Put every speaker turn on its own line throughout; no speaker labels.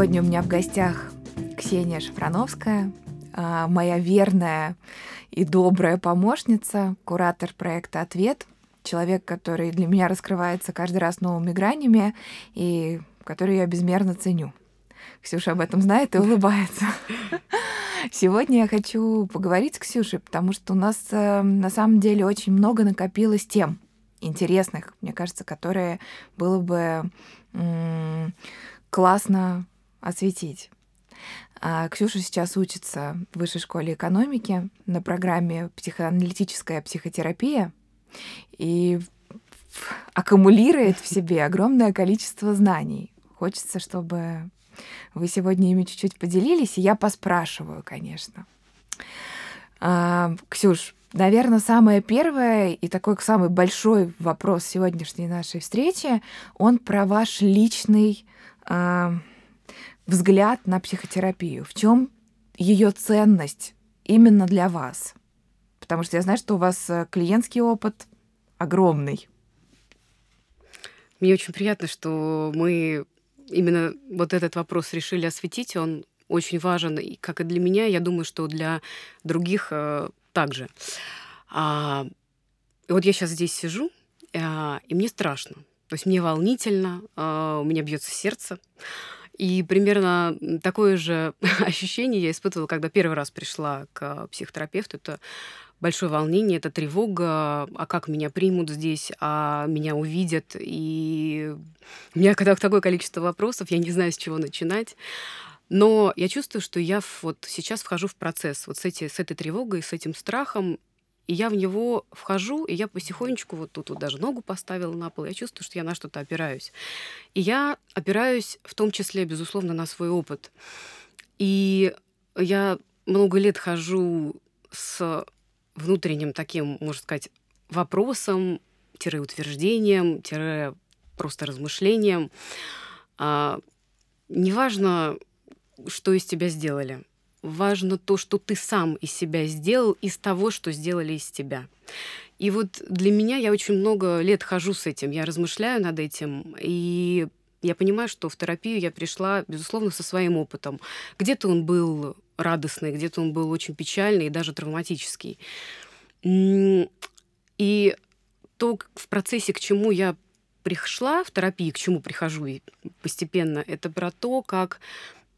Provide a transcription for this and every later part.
Сегодня у меня в гостях Ксения Шафрановская, а, моя верная и добрая помощница, куратор проекта «Ответ», человек, который для меня раскрывается каждый раз новыми гранями и который я безмерно ценю. Ксюша об этом знает и улыбается. Сегодня я хочу поговорить с Ксюшей, потому что у нас э, на самом деле очень много накопилось тем интересных, мне кажется, которые было бы классно осветить. А Ксюша сейчас учится в Высшей школе экономики на программе «Психоаналитическая психотерапия» и аккумулирует в себе огромное количество знаний. Хочется, чтобы вы сегодня ими чуть-чуть поделились, и я поспрашиваю, конечно. А, Ксюш, наверное, самое первое и такой самый большой вопрос сегодняшней нашей встречи, он про ваш личный а, взгляд на психотерапию. В чем ее ценность именно для вас? Потому что я знаю, что у вас э, клиентский опыт огромный.
Мне очень приятно, что мы именно вот этот вопрос решили осветить. Он очень важен, и как и для меня, я думаю, что для других э, также. А, вот я сейчас здесь сижу, а, и мне страшно. То есть мне волнительно, а, у меня бьется сердце. И примерно такое же ощущение я испытывала, когда первый раз пришла к психотерапевту. Это большое волнение, это тревога, а как меня примут здесь, а меня увидят. И у меня когда такое количество вопросов, я не знаю, с чего начинать. Но я чувствую, что я вот сейчас вхожу в процесс вот с, эти, с этой тревогой, с этим страхом, и я в него вхожу, и я потихонечку вот тут вот даже ногу поставила на пол, я чувствую, что я на что-то опираюсь. И я опираюсь в том числе, безусловно, на свой опыт. И я много лет хожу с внутренним таким, можно сказать, вопросом, тире утверждением, тире просто размышлением. А, неважно, что из тебя сделали. Важно то, что ты сам из себя сделал, из того, что сделали из тебя. И вот для меня я очень много лет хожу с этим, я размышляю над этим, и я понимаю, что в терапию я пришла, безусловно, со своим опытом. Где-то он был радостный, где-то он был очень печальный и даже травматический. И то в процессе, к чему я пришла в терапии, к чему прихожу и постепенно, это про то, как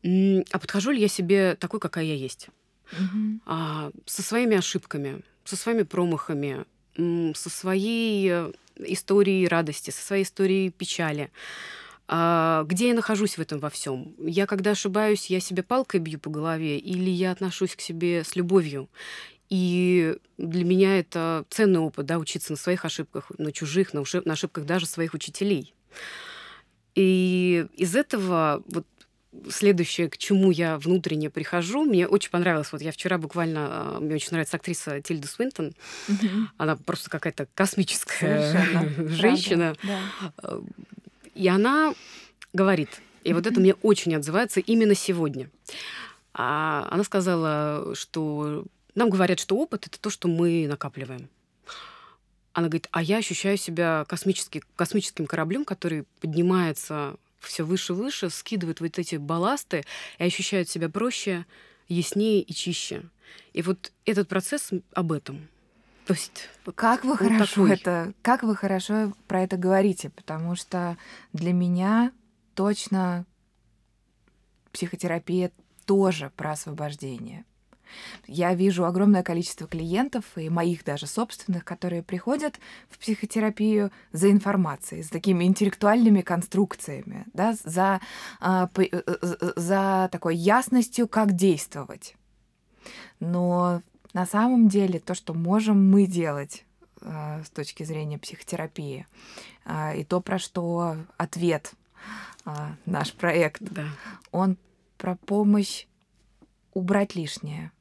а подхожу ли я себе такой, какая я есть. Угу. А, со своими ошибками, со своими промахами, со своей э, историей радости, со своей историей печали. А, где я нахожусь в этом во всем? Я, когда ошибаюсь, я себе палкой бью по голове, или я отношусь к себе с любовью? И для меня это ценный опыт, да, учиться на своих ошибках, на чужих, на, на ошибках даже своих учителей. И из этого вот следующее, к чему я внутренне прихожу, мне очень понравилось. Вот я вчера буквально, а, мне очень нравится актриса Тильда Свинтон. Угу. Она просто какая-то космическая женщина. Да. И она говорит, и вот это мне очень отзывается именно сегодня. А она сказала, что нам говорят, что опыт это то, что мы накапливаем. Она говорит, а я ощущаю себя космический, космическим кораблем, который поднимается все выше и выше, скидывает вот эти балласты и ощущает себя проще, яснее и чище. И вот этот процесс об этом.
То есть как вы хорошо такой. это, как вы хорошо про это говорите, потому что для меня точно психотерапия тоже про освобождение. Я вижу огромное количество клиентов и моих даже собственных, которые приходят в психотерапию за информацией, за такими интеллектуальными конструкциями, да, за, а, э, э, за такой ясностью, как действовать. Но на самом деле то, что можем мы делать а, с точки зрения психотерапии, и то, про что ответ наш проект, да. он про помощь убрать лишнее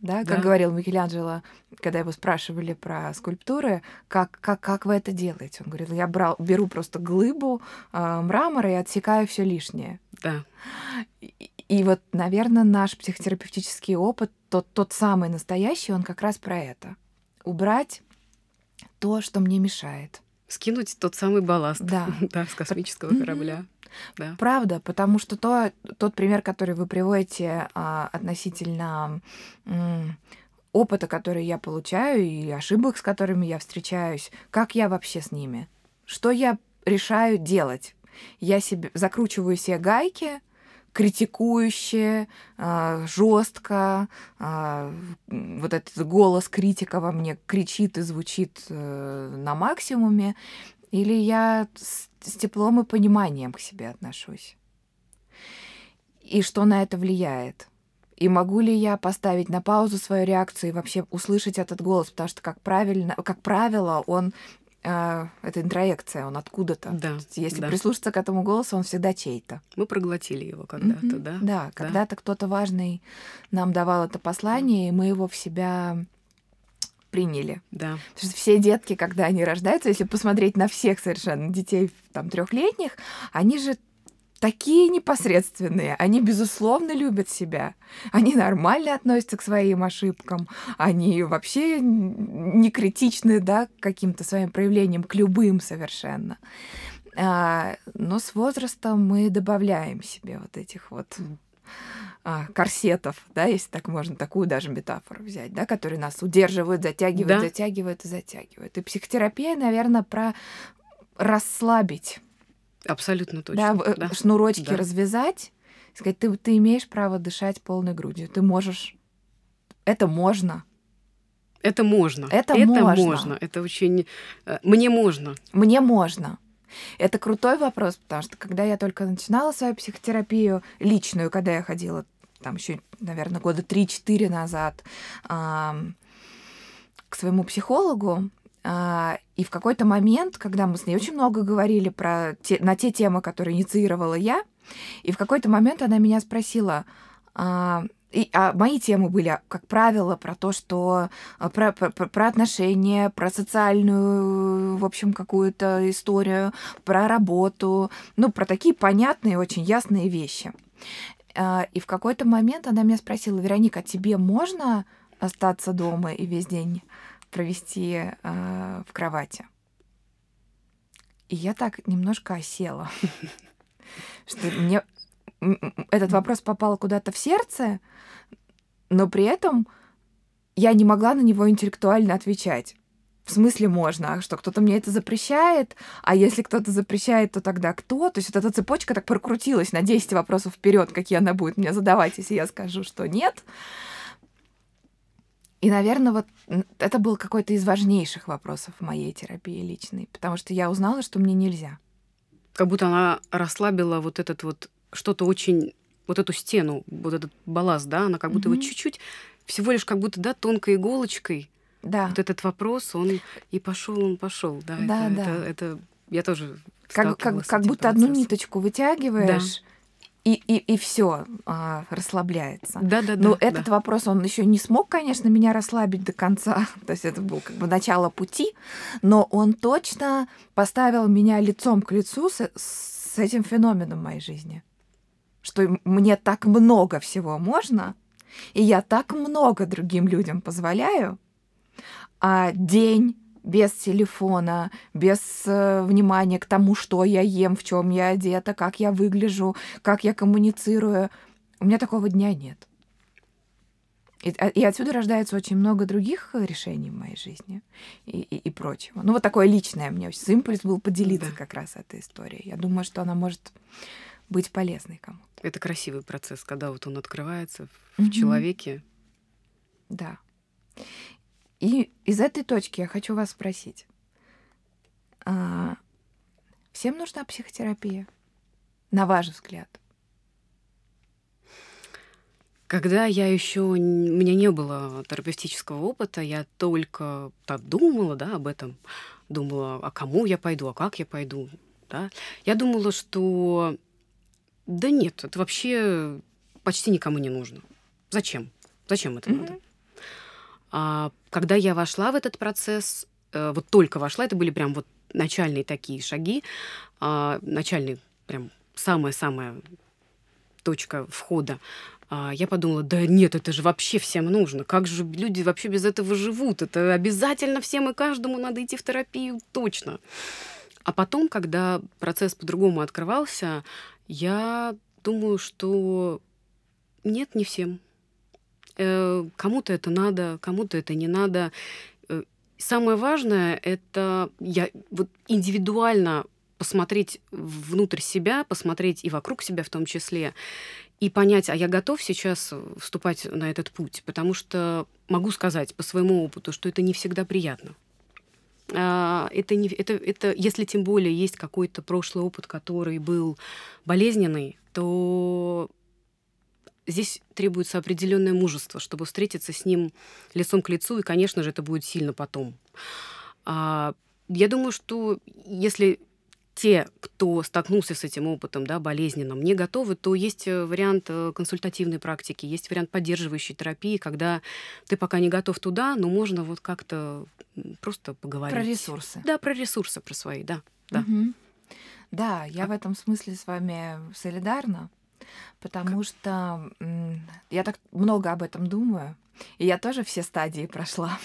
да, как да. говорил Микеланджело, когда его спрашивали про скульптуры, как, как, как вы это делаете? Он говорил, я брал, беру просто глыбу э, мрамора и отсекаю все лишнее.
Да.
И, и вот, наверное, наш психотерапевтический опыт, тот, тот самый настоящий, он как раз про это. Убрать то, что мне мешает.
Скинуть тот самый балласт
да.
да, с космического корабля. Да.
Правда, потому что то, тот пример, который вы приводите а, относительно м, опыта, который я получаю, и ошибок, с которыми я встречаюсь, как я вообще с ними? Что я решаю делать? Я себе закручиваю себе гайки, критикующие, а, жестко, а, вот этот голос критика во мне кричит и звучит э, на максимуме, или я с, с теплом и пониманием к себе отношусь? И что на это влияет? И могу ли я поставить на паузу свою реакцию и вообще услышать этот голос? Потому что, как, правильно, как правило, он э, это интроекция, он откуда-то.
Да,
Если
да.
прислушаться к этому голосу, он всегда чей-то.
Мы проглотили его когда-то,
Мгм.
да?
Да, когда-то кто-то важный нам давал это послание, и мы его в себя приняли.
Да.
Потому что все детки, когда они рождаются, если посмотреть на всех совершенно детей там трехлетних, они же такие непосредственные, они безусловно любят себя, они нормально относятся к своим ошибкам, они вообще не критичны, да, к каким-то своим проявлениям, к любым совершенно. А, но с возрастом мы добавляем себе вот этих вот а, корсетов, да, если так можно такую даже метафору взять, да, которые нас удерживают, затягивают,
Да.
затягивают и затягивают. И психотерапия, наверное, про расслабить,
Абсолютно точно.
да, э,
да.
шнурочки
Да.
развязать, сказать, ты, ты имеешь право дышать полной грудью, ты можешь, это можно,
Это можно.
Это
это
можно.
можно. Это очень... э, Мне можно.
Мне можно. Это крутой вопрос, потому что когда я только начинала свою психотерапию личную, когда я ходила там еще, наверное, года 3-4 назад к своему психологу, а, и в какой-то момент, когда мы с ней очень много говорили про те, на те темы, которые инициировала я, и в какой-то момент она меня спросила, а, и, а мои темы были, как правило, про то, что а, про, про- про отношения, про социальную, в общем, какую-то историю, про работу, ну, про такие понятные, очень ясные вещи. А, И в какой-то момент она меня спросила, Вероника, а тебе можно остаться дома и весь день провести а, в кровати? И я так немножко осела, что мне этот вопрос попал куда-то в сердце, но при этом я не могла на него интеллектуально отвечать. В смысле можно, а что кто-то мне это запрещает, а если кто-то запрещает, то тогда кто? То есть вот эта цепочка так прокрутилась на 10 вопросов вперед, какие она будет мне задавать, если я скажу, что нет. И, наверное, вот это был какой-то из важнейших вопросов моей терапии личной, потому что я узнала, что мне нельзя.
Как будто она расслабила вот этот вот что-то очень... Вот эту стену, вот этот балласт, да, она как будто
Мгм.
вот чуть-чуть, всего лишь как будто, да, тонкой иголочкой,
Да.
вот этот вопрос, он и пошел, он пошел, да,
Да,
это,
да.
Это, это я тоже
Как, как, как будто одну
процессом.
ниточку вытягиваешь, и, и, и все расслабляется.
Да, да, да.
Ну,
да.
этот вопрос, он еще не смог, конечно, меня расслабить до конца. То есть это был как бы начало пути, но он точно поставил меня лицом к лицу с, с этим феноменом в моей жизни. Что мне так много всего можно, и я так много другим людям позволяю, а день без телефона, без э, внимания к тому, что я ем, в чем я одета, как я выгляжу, как я коммуницирую. У меня такого дня нет. И, а- и отсюда рождается очень много других решений в моей жизни и, и, и прочего. Ну, вот такое личное мне очень импульс был поделиться
Да.
как раз этой историей. Я думаю, что она может быть полезной кому-то.
Это красивый процесс, когда вот он открывается в
Мгм.
человеке.
Да. И из этой точки я хочу вас спросить. а, всем нужна психотерапия? На ваш взгляд?
Когда я еще у меня не было терапевтического опыта, я только так думала, да, об этом, думала, а кому я пойду, а как я пойду, да. Я думала, что да нет, это вообще почти никому не нужно. Зачем? Зачем это
Мгм.
надо? А когда я вошла в этот процесс, э, вот только вошла, это были прям вот начальные такие шаги, а, начальные прям самая-самая точка входа. А, Я подумала, да нет, это же вообще всем нужно. Как же люди вообще без этого живут? Это обязательно всем и каждому надо идти в терапию, точно. А потом, когда процесс по-другому открывался, я думаю, что нет, не всем. Э, кому-то это надо, кому-то это не надо. Э, самое важное это я вот индивидуально посмотреть внутрь себя, посмотреть и вокруг себя в том числе, и понять, а я готов сейчас вступать на этот путь, потому что могу сказать по своему опыту, что это не всегда приятно. А, это, не, это, это, если тем более есть какой-то прошлый опыт, который был болезненный, то здесь требуется определенное мужество, чтобы встретиться с ним лицом к лицу, и, конечно же, это будет сильно потом. А, я думаю, что если те, кто столкнулся с этим опытом, да, болезненным, не готовы, то есть э, вариант э, консультативной практики, есть вариант поддерживающей терапии, когда ты пока не готов туда, но можно вот как-то просто поговорить.
Про ресурсы.
Да, про ресурсы, про свои, да. Да,
угу. да я а... в этом смысле с вами солидарна, потому как? что я так много об этом думаю, и я тоже все стадии прошла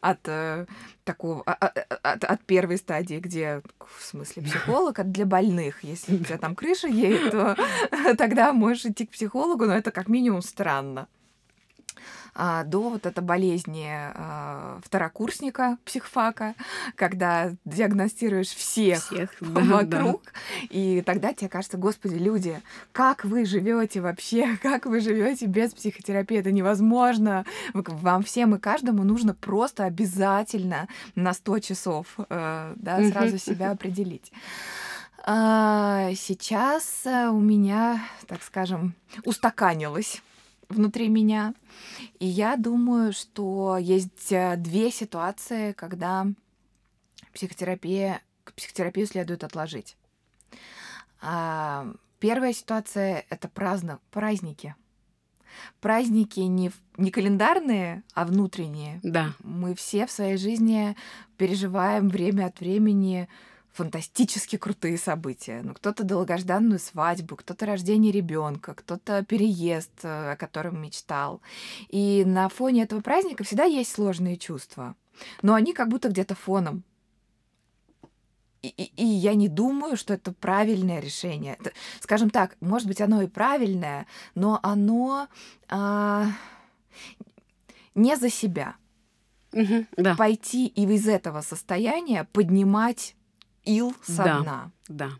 от э, такого, а, а, а, от, от первой стадии, где, в смысле, психолог, от для больных. Если у тебя там крыша едет, то тогда можешь идти к психологу, но это как минимум странно а, до вот этой болезни а, второкурсника психфака, когда диагностируешь всех, всех да, вокруг, да. и тогда тебе кажется, господи, люди, как вы живете вообще, как вы живете без психотерапии, это невозможно. Вам всем и каждому нужно просто обязательно на 100 часов э, да, сразу себя определить. А, сейчас у меня, так скажем, устаканилось внутри меня. И я думаю, что есть э, две ситуации, когда психотерапия, психотерапию следует отложить. А, первая ситуация — это праздно, праздники. Праздники не, не календарные, а внутренние.
Да.
Мы все в своей жизни переживаем время от времени фантастически крутые события. Ну, кто-то долгожданную свадьбу, кто-то рождение ребенка, кто-то переезд, э, о котором мечтал. И на фоне этого праздника всегда есть сложные чувства. Но они как будто где-то фоном. И, и, и я не думаю, что это правильное решение. Скажем так, может быть, оно и правильное, но оно а, не за себя.
Угу, да.
Пойти и из этого состояния поднимать ил со
да,
дна.
Да.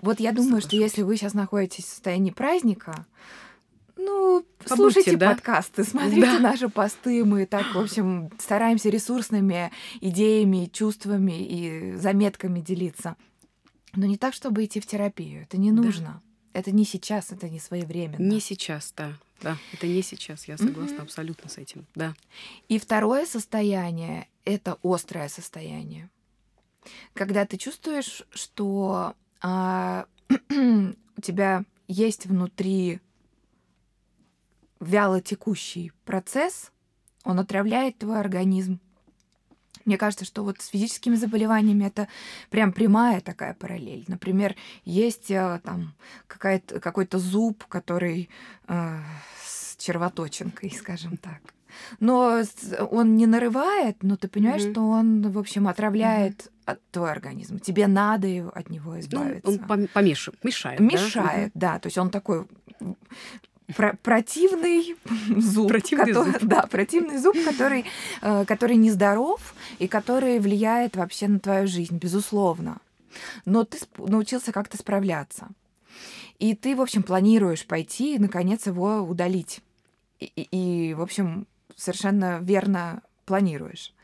Вот я думаю, Соглашусь. что если вы сейчас находитесь в состоянии праздника, ну,
Побудьте,
слушайте
да?
подкасты, смотрите да. наши посты. Мы так, в общем, стараемся ресурсными идеями, чувствами и заметками делиться. Но не так, чтобы идти в терапию. Это не нужно. Да. Это не сейчас, это не своевременно.
Не сейчас, да. Да, это не сейчас, я согласна mm-hmm. абсолютно с этим, да.
И второе состояние — это острое состояние когда ты чувствуешь, что а, у тебя есть внутри вяло текущий процесс, он отравляет твой организм. Мне кажется, что вот с физическими заболеваниями это прям прямая такая параллель. Например, есть э, там какой-то зуб, который э, с червоточинкой, скажем так. Но он не нарывает, но ты понимаешь, mm-hmm. что он, в общем, отравляет mm-hmm. твой организм. Тебе надо от него избавиться.
Ну, он помешивает, мешает.
Мешает, да? да. То есть он такой про противный зуб,
противный
который,
зуб.
да, противный зуб, который, э, который нездоров и который влияет вообще на твою жизнь, безусловно. Но ты научился как-то справляться. И ты, в общем, планируешь пойти и, наконец, его удалить. И, и, и в общем, совершенно верно планируешь.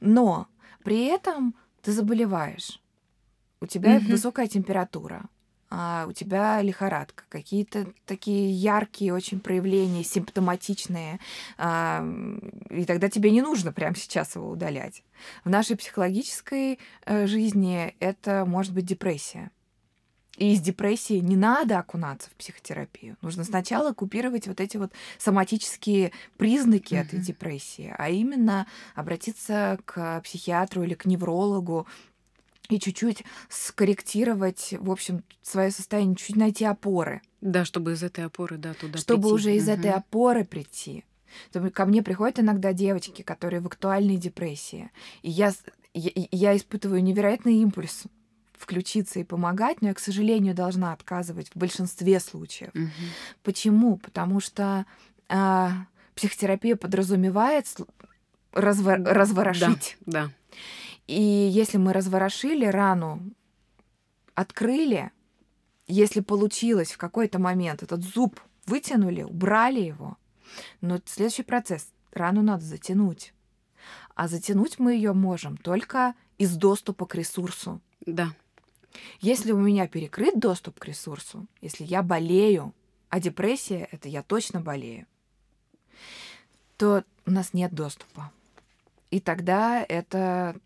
Но при этом ты заболеваешь. У тебя mm-hmm. высокая температура, а у тебя лихорадка, какие-то такие яркие очень проявления, симптоматичные, а, и тогда тебе не нужно прямо сейчас его удалять. В нашей психологической э, жизни это может быть депрессия. И из депрессии не надо окунаться в психотерапию. Нужно сначала купировать вот эти вот соматические признаки mm-hmm. этой депрессии, а именно обратиться к психиатру или к неврологу и чуть-чуть скорректировать, в общем, свое состояние, чуть-чуть найти опоры.
Да, чтобы из этой опоры, да, туда
Чтобы
прийти.
уже из
угу.
этой опоры прийти. Ко мне приходят иногда девочки, которые в актуальной депрессии. И я, я, я испытываю невероятный импульс включиться и помогать, но я, к сожалению, должна отказывать в большинстве случаев.
Мгм.
Почему? Потому что а, психотерапия подразумевает разво-
Да,
разворошить.
да.
И если мы разворошили рану, открыли, если получилось в какой-то момент этот зуб вытянули, убрали его, но следующий процесс рану надо затянуть. А затянуть мы ее можем только из доступа к ресурсу.
Да.
Если у меня перекрыт доступ к ресурсу, если я болею, а депрессия это я точно болею, то у нас нет доступа. И тогда это,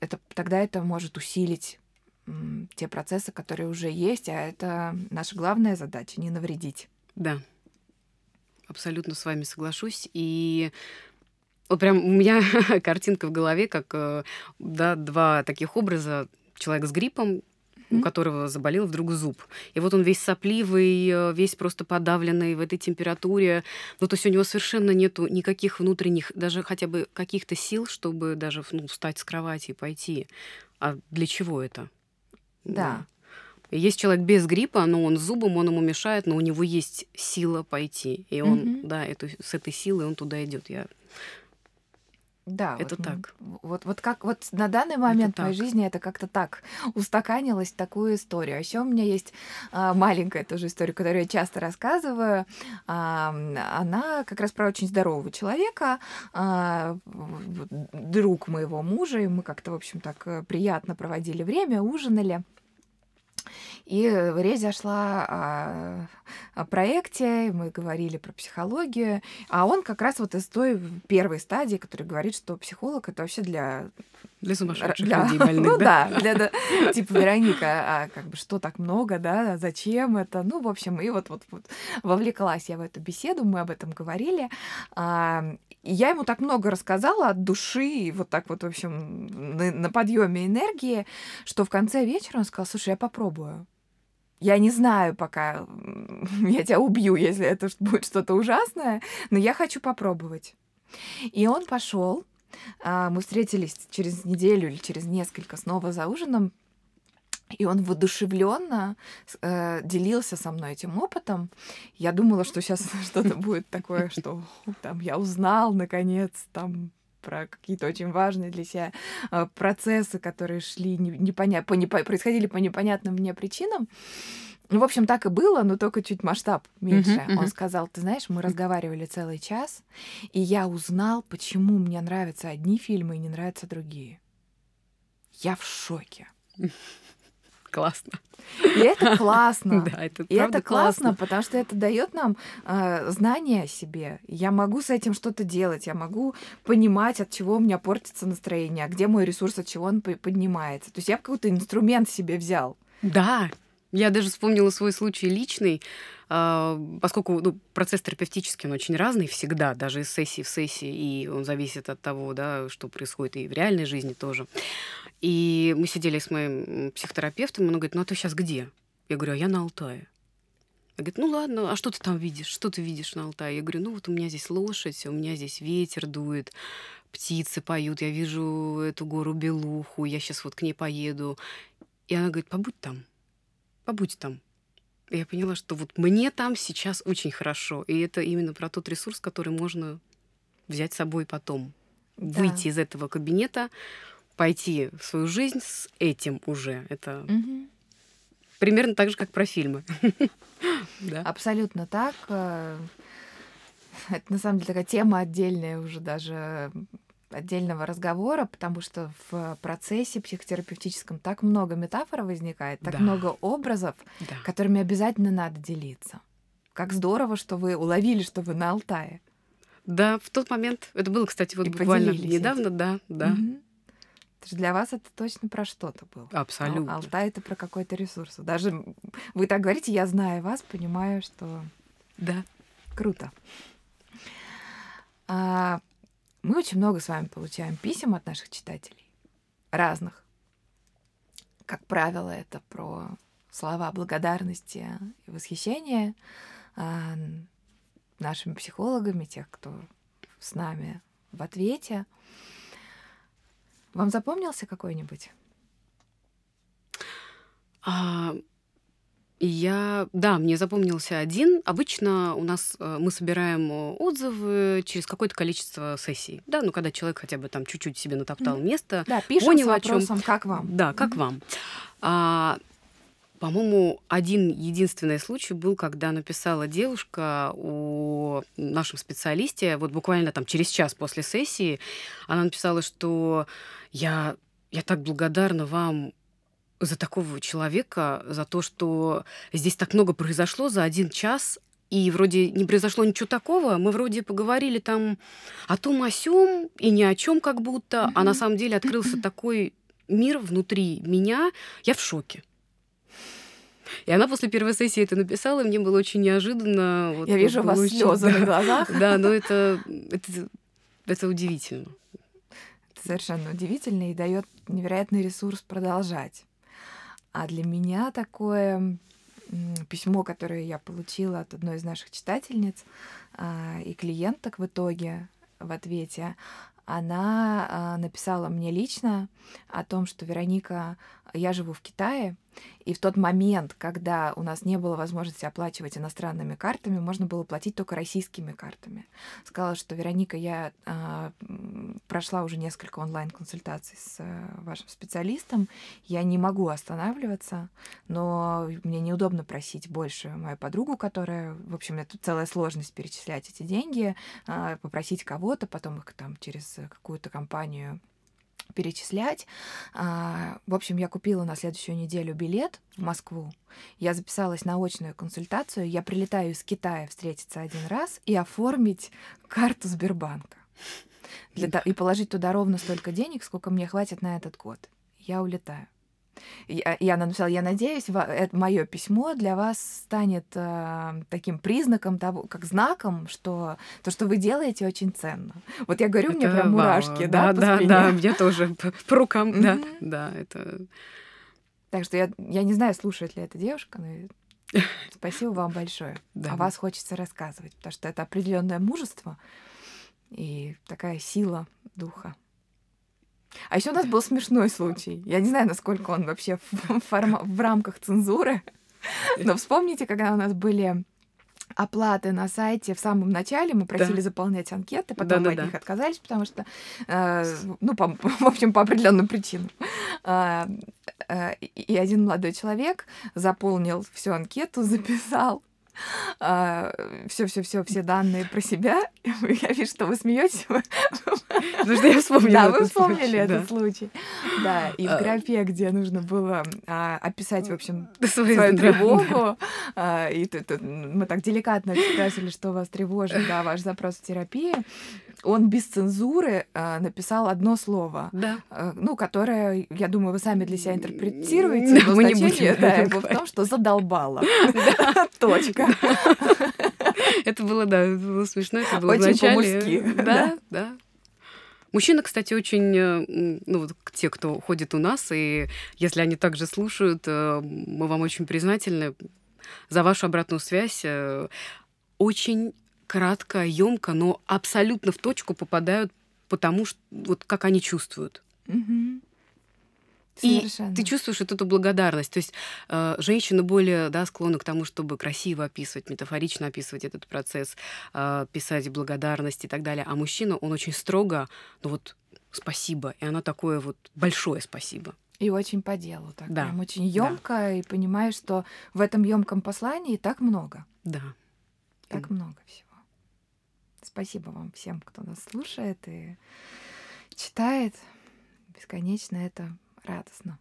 это, тогда это может усилить те процессы, которые уже есть, а это наша главная задача не навредить.
Да, абсолютно с вами соглашусь. И вот прям у меня картинка в голове, как э, да, два таких образа. Человек с гриппом, у которого заболел вдруг зуб. И вот он весь сопливый, э, весь просто подавленный в этой температуре. Ну, то есть у него совершенно нету никаких внутренних, даже хотя бы каких-то сил, чтобы даже ну, встать с кровати и пойти. А для чего это?
Да.
Есть человек без гриппа, но он с зубом, он ему мешает, но у него есть сила пойти. И он,
Мгм.
да, эту, с этой силой он туда идет. Я...
Да,
Это
вот,
так.
Вот, вот как вот на данный момент в моей
так.
жизни это как-то так устаканилось такую историю. А еще у меня есть а, маленькая тоже история, которую я часто рассказываю. А, она как раз про очень здорового человека, а, друг моего мужа, и мы как-то, в общем, так э, приятно проводили время, ужинали. И речь зашла о, о проекте, мы говорили про психологию, а он как раз вот из той первой стадии, который говорит, что психолог это вообще для...
Для сумасшедших
для-
людей больных,
ну
да?
да, для, да, типа Вероника, а как бы что так много, да, зачем это? Ну, в общем, и вот, вот, вот вовлеклась я в эту беседу, мы об этом говорили. А, и я ему так много рассказала от души, и вот так вот, в общем, на, на подъеме энергии, что в конце вечера он сказал, слушай, я попробую. Я не знаю пока, я тебя убью, если это будет что-то ужасное, но я хочу попробовать. И он пошел. Мы встретились через неделю или через несколько снова за ужином. И он воодушевленно э, делился со мной этим опытом. Я думала, что сейчас что-то будет такое, что там я узнал наконец там про какие-то очень важные для себя э, процессы, которые шли не, непоня- по непо- происходили по непонятным мне причинам. Ну, в общем, так и было, но только чуть масштаб меньше.
Мгм,
Он
мгм.
сказал, ты знаешь, мы разговаривали целый час, и я узнал, почему мне нравятся одни фильмы и не нравятся другие. Я в шоке.
Классно.
И это классно.
Да, это
И это классно, потому что это дает нам э, знание о себе. Я могу с этим что-то делать, я могу понимать, от чего у меня портится настроение, а где мой ресурс, от чего он по- поднимается. То есть я какой-то инструмент себе взял.
Да, я даже вспомнила свой случай личный, а, поскольку ну, процесс терапевтический, он очень разный всегда, даже из сессии в сессии, и он зависит от того, да, что происходит и в реальной жизни тоже. И мы сидели с моим психотерапевтом, и он говорит, ну а ты сейчас где? Я говорю, а я на Алтае. Он говорит, ну ладно, а что ты там видишь? Что ты видишь на Алтае? Я говорю, ну вот у меня здесь лошадь, у меня здесь ветер дует, птицы поют, я вижу эту гору Белуху, я сейчас вот к ней поеду. И она говорит, побудь там, побудь там. Я поняла, что вот мне там сейчас очень хорошо. И это именно про тот ресурс, который можно взять с собой потом.
Да.
Выйти из этого кабинета, пойти в свою жизнь с этим уже. Это
Мгм.
примерно так же, как про фильмы. Да.
Абсолютно так. Э, Это на самом деле такая тема отдельная уже даже отдельного разговора, потому что в процессе психотерапевтическом так много метафор возникает, так
Да.
много образов,
Да.
которыми обязательно надо делиться. Как здорово, что вы уловили, что вы на Алтае.
Да, в тот момент, это было, кстати, вот
И
буквально недавно, да, да.
Это ж для вас это точно про что-то было. Ал-
абсолютно.
Алтай это про какой-то ресурс. Даже вы так говорите, я знаю вас, понимаю, что
Да.
круто. А, мы очень много с вами получаем писем от наших читателей. Разных. Как правило, это про слова благодарности и восхищения а, нашими психологами, тех, кто с нами в ответе. Вам запомнился какой-нибудь?
А, я, да, мне запомнился один. Обычно у нас э, мы собираем отзывы через какое-то количество сессий. Да, ну когда человек хотя бы там чуть-чуть себе натоптал mm-hmm. место,
да, пишем понял с вопросом, о чем. Как вам?
Да, как mm-hmm. вам. А, по-моему, один единственный случай был, когда написала девушка у нашем специалисте, вот буквально там через час после сессии, она написала, что я, я так благодарна вам за такого человека, за то, что здесь так много произошло за один час, и вроде не произошло ничего такого, мы вроде поговорили там о том, о сём, и ни о чем как будто, mm-hmm. а на самом деле открылся такой мир внутри меня, я в шоке. И она после первой сессии это написала, и мне было очень неожиданно.
Вот, Я вижу у вас слезы на глазах.
Да, но это, это, это удивительно.
Это совершенно удивительно и дает невероятный ресурс продолжать. А для меня такое письмо, которое я получила от одной из наших читательниц а, и клиенток в итоге в ответе, она а, написала мне лично о том, что Вероника, я живу в Китае, и в тот момент, когда у нас не было возможности оплачивать иностранными картами, можно было платить только российскими картами. Сказала, что Вероника, я э, прошла уже несколько онлайн-консультаций с э, вашим специалистом, я не могу останавливаться, но мне неудобно просить больше мою подругу, которая, в общем, это целая сложность перечислять эти деньги, э, попросить кого-то, потом их там через какую-то компанию перечислять. А, в общем, я купила на следующую неделю билет в Москву. Я записалась на очную консультацию. Я прилетаю из Китая встретиться один раз и оформить карту Сбербанка. Для, и положить туда ровно столько денег, сколько мне хватит на этот год. Я улетаю. Я, я написала, я надеюсь, это мое письмо для вас станет э, таким признаком того, как знаком, что то, что вы делаете, очень ценно. Вот я говорю, это мне прям мурашки, вау.
да,
да,
да, да, мне тоже по рукам, да, да, это.
Так что я, я не знаю, слушает ли эта девушка, но спасибо вам большое. Да. О вас хочется рассказывать, потому что это определенное мужество и такая сила духа. А еще у нас был смешной случай. Я не знаю, насколько он вообще в, форма... в рамках цензуры. Но вспомните, когда у нас были оплаты на сайте в самом начале, мы просили да. заполнять анкеты, потом да, мы да, от них отказались, потому что, э, ну, по, в общем, по определенным причинам. Э, э, и один молодой человек заполнил всю анкету, записал все-все-все, все данные про себя. Я вижу, что вы смеетесь.
Потому что я вспомнила
Да, вы вспомнили этот случай. Да, и в а. графе, где нужно было а, описать, в общем, свою тревогу, а, и мы так деликатно спросили, что вас тревожит, да, ваш запрос в терапии, он без цензуры э, написал одно слово,
да.
э, ну, которое, я думаю, вы сами для себя интерпретируете, но мы значение не будем да, его в том, что задолбало. Точка.
Это было, да, было смешно, это было
Очень по-мужски.
Да, да. Мужчины, кстати, очень, э, ну вот те, кто ходит у нас, и если они также слушают, э, мы вам очень признательны за вашу обратную связь. Э, очень кратко, емко, но абсолютно в точку попадают потому, что вот как они чувствуют.
Угу.
И ты чувствуешь эту благодарность. То есть э, женщина более да, склонна к тому, чтобы красиво описывать, метафорично описывать этот процесс, э, писать благодарность и так далее. А мужчина, он очень строго, ну вот спасибо. И она такое вот большое спасибо.
И очень по делу, так да. прям очень емко, да. и понимаешь, что в этом емком послании так много.
Да.
Так mm. много всего. Спасибо вам всем, кто нас слушает и читает. Бесконечно это радостно.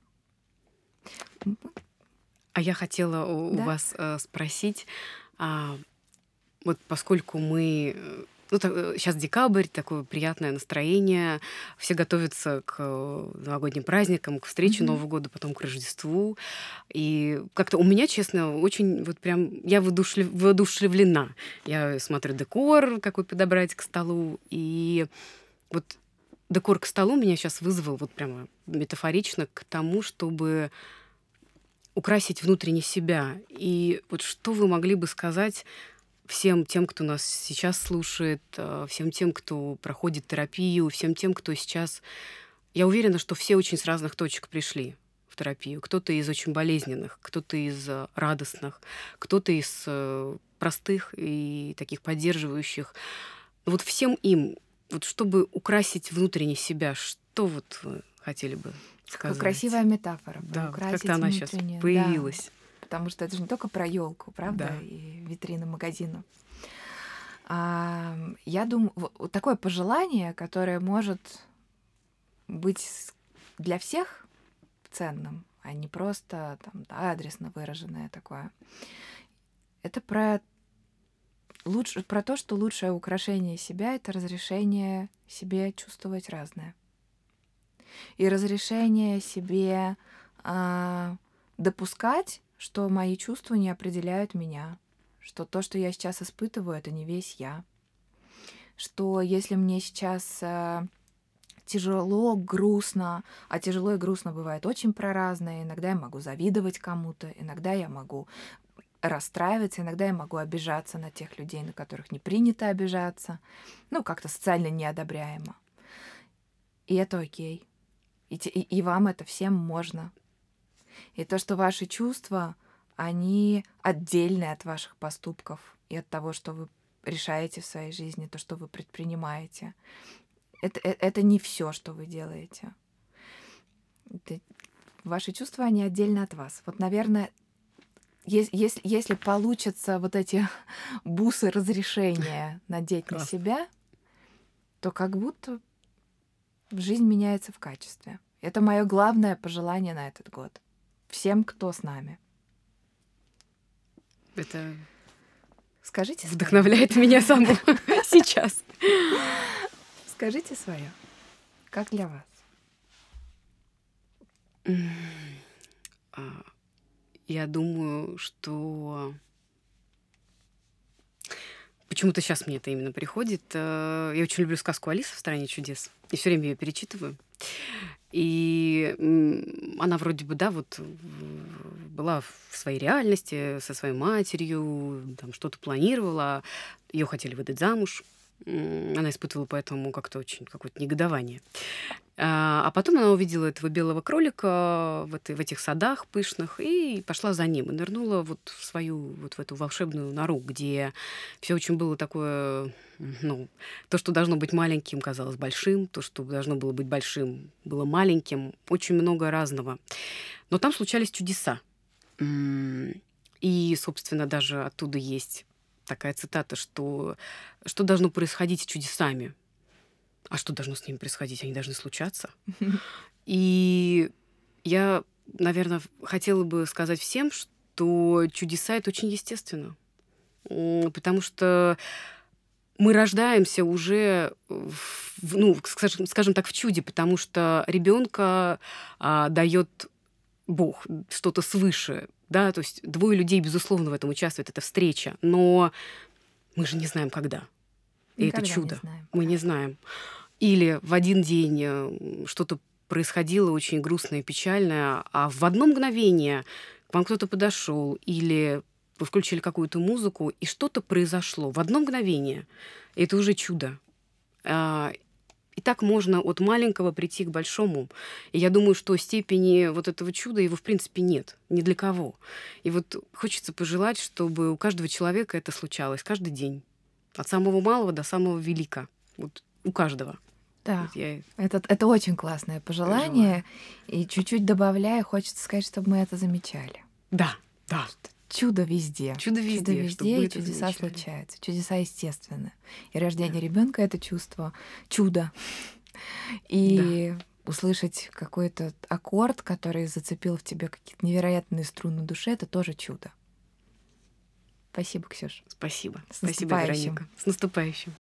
А я хотела у, да? у вас э, спросить, а, вот поскольку мы э, ну, так, сейчас э, декабрь, такое приятное настроение, все готовятся к э, новогодним праздникам, к встрече mm-hmm. Нового года, потом к Рождеству. И как-то у меня, честно, очень вот прям я воодушлев, воодушевлена. Я смотрю декор, какой подобрать к столу, и вот декор к столу меня сейчас вызвал вот прямо метафорично к тому, чтобы украсить внутренне себя. И вот что вы могли бы сказать всем тем, кто нас сейчас слушает, э, всем тем, кто проходит терапию, всем тем, кто сейчас... Я уверена, что все очень с разных точек пришли в терапию. Кто-то из очень болезненных, кто-то из э, радостных, кто-то из э, простых и таких поддерживающих. Вот всем им, вот чтобы украсить внутренне себя, что вот вы хотели бы сказать?
Какая красивая метафора.
Да, как-то она сейчас появилась.
Потому что это же не только про елку, правда, да. и витрины магазина. А, я думаю, вот такое пожелание, которое может быть для всех ценным, а не просто там, адресно выраженное такое. Это про лучше, про то, что лучшее украшение себя это разрешение себе чувствовать разное. И разрешение себе а, допускать что мои чувства не определяют меня, что то, что я сейчас испытываю, это не весь я, что если мне сейчас э, тяжело, грустно, а тяжело и грустно бывает очень проразное, иногда я могу завидовать кому-то, иногда я могу расстраиваться, иногда я могу обижаться на тех людей, на которых не принято обижаться, ну, как-то социально неодобряемо. И это окей. И, и, и вам это всем можно. И то, что ваши чувства, они отдельны от ваших поступков и от того, что вы решаете в своей жизни, то, что вы предпринимаете. Это, э, это не все, что вы делаете. Это, ваши чувства, они отдельно от вас. Вот, наверное, если, если, если получится вот эти бусы разрешения надеть на себя, то как будто жизнь меняется в качестве. Это мое главное пожелание на этот год всем, кто с нами.
Это
Скажите
вдохновляет свое. меня саму сейчас.
Скажите свое. Как для вас?
А, я думаю, что почему-то сейчас мне это именно приходит. Э, я очень люблю сказку Алиса в стране чудес. И все время ее перечитываю. И она вроде бы, да, вот была в своей реальности со своей матерью, там что-то планировала, ее хотели выдать замуж, она испытывала поэтому как-то очень какое-то негодование. А, а потом она увидела этого белого кролика в, этой, в этих садах пышных и пошла за ним и нырнула вот в свою вот в эту волшебную нору, где все очень было такое, ну, то, что должно быть маленьким, казалось большим, то, что должно было быть большим, было маленьким, очень много разного. Но там случались чудеса. И, собственно, даже оттуда есть такая цитата, что что должно происходить с чудесами? А что должно с ними происходить? Они должны случаться. И я, наверное, хотела бы сказать всем, что чудеса это очень естественно. Потому что мы рождаемся уже, в, ну, скажем, скажем так, в чуде, потому что ребенка а, дает Бог, что-то свыше, да, то есть двое людей, безусловно, в этом участвуют, это встреча, но мы же не знаем, когда. И Никогда это чудо. Не мы не знаем. Или в один день э, что-то происходило очень грустное и печальное, а в одно мгновение к вам кто-то подошел, или вы включили какую-то музыку, и что-то произошло в одно мгновение. И это уже чудо. А, и так можно от маленького прийти к большому. И я думаю, что степени вот этого чуда его в принципе нет. Ни для кого. И вот хочется пожелать, чтобы у каждого человека это случалось каждый день. От самого малого до самого велика. Вот у каждого.
Да, я... это, это очень классное пожелание. Желаю. И чуть-чуть добавляя, хочется сказать, чтобы мы это замечали.
Да, да
чудо везде.
Чудо везде.
Чудо везде, и чудеса случаются. Чудеса естественны. И рождение ребенка это чувство чудо. И да. услышать какой-то аккорд, который зацепил в тебе какие-то невероятные струны души, это тоже чудо. Спасибо, Ксюш.
Спасибо. С Спасибо, Вероника. С наступающим.